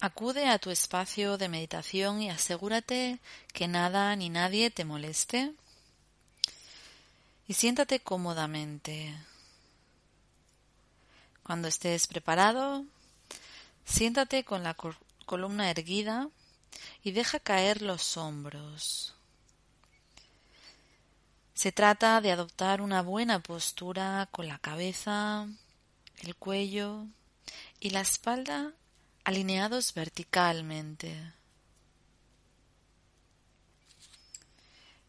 Acude a tu espacio de meditación y asegúrate que nada ni nadie te moleste. Y siéntate cómodamente. Cuando estés preparado, siéntate con la columna erguida y deja caer los hombros. Se trata de adoptar una buena postura con la cabeza, el cuello y la espalda alineados verticalmente.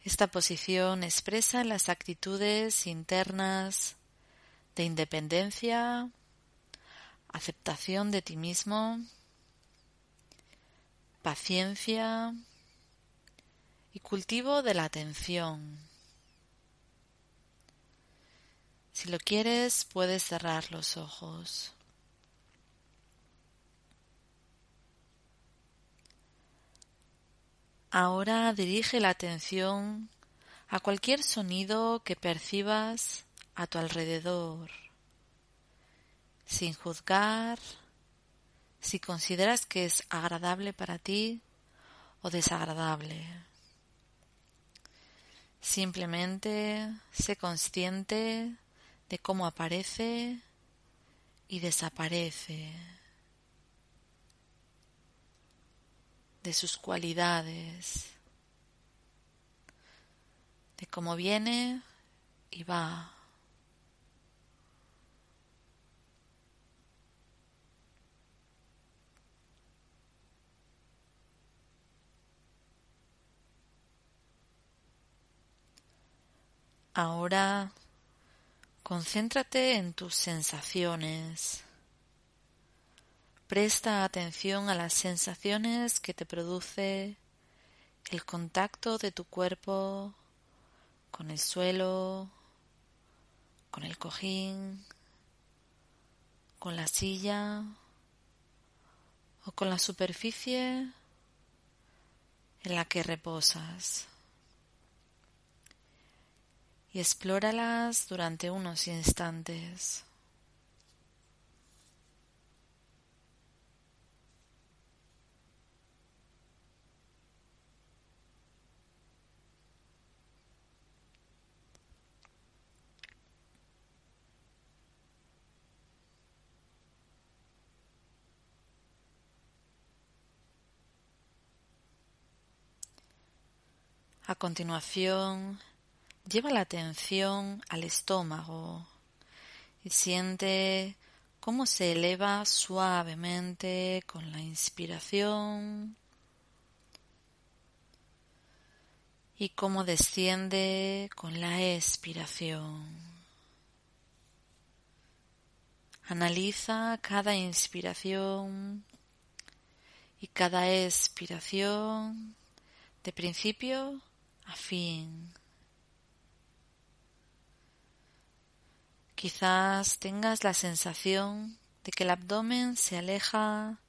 Esta posición expresa las actitudes internas de independencia, aceptación de ti mismo, paciencia y cultivo de la atención. Si lo quieres, puedes cerrar los ojos. Ahora dirige la atención a cualquier sonido que percibas a tu alrededor, sin juzgar si consideras que es agradable para ti o desagradable. Simplemente sé consciente de cómo aparece y desaparece. De sus cualidades, de cómo viene y va. Ahora concéntrate en tus sensaciones. Presta atención a las sensaciones que te produce el contacto de tu cuerpo con el suelo, con el cojín, con la silla o con la superficie en la que reposas. Y explóralas durante unos instantes. A continuación, lleva la atención al estómago y siente cómo se eleva suavemente con la inspiración y cómo desciende con la expiración. Analiza cada inspiración y cada expiración de principio a fin. Quizás tengas la sensación de que el abdomen se aleja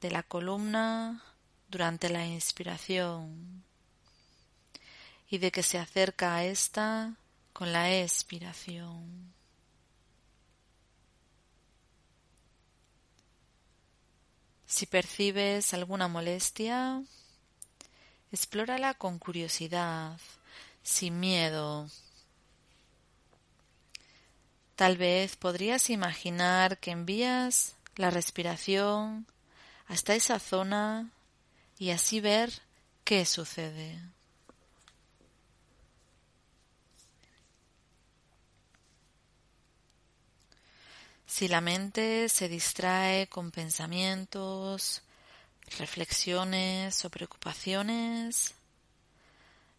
de la columna durante la inspiración y de que se acerca a esta con la expiración. Si percibes alguna molestia, Explórala con curiosidad, sin miedo. Tal vez podrías imaginar que envías la respiración hasta esa zona y así ver qué sucede. Si la mente se distrae con pensamientos, reflexiones o preocupaciones,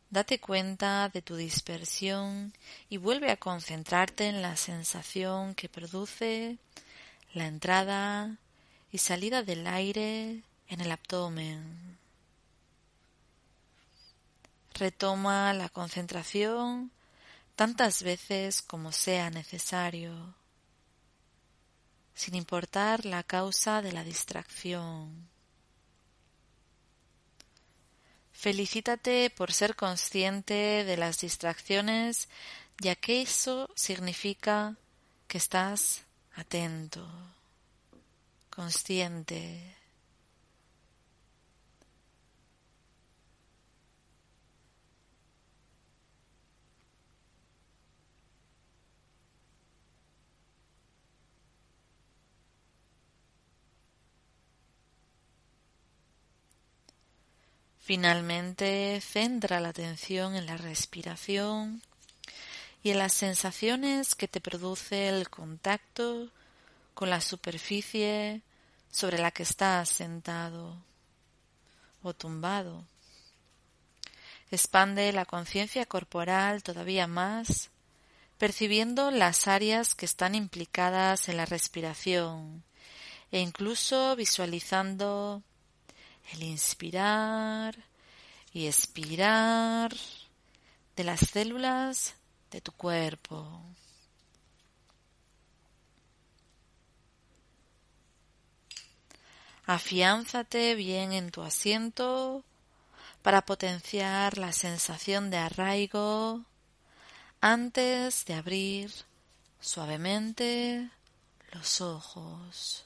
date cuenta de tu dispersión y vuelve a concentrarte en la sensación que produce la entrada y salida del aire en el abdomen. Retoma la concentración tantas veces como sea necesario, sin importar la causa de la distracción. Felicítate por ser consciente de las distracciones, ya que eso significa que estás atento, consciente. Finalmente, centra la atención en la respiración y en las sensaciones que te produce el contacto con la superficie sobre la que estás sentado o tumbado. Expande la conciencia corporal todavía más, percibiendo las áreas que están implicadas en la respiración e incluso visualizando el inspirar y expirar de las células de tu cuerpo. Afiánzate bien en tu asiento para potenciar la sensación de arraigo antes de abrir suavemente los ojos.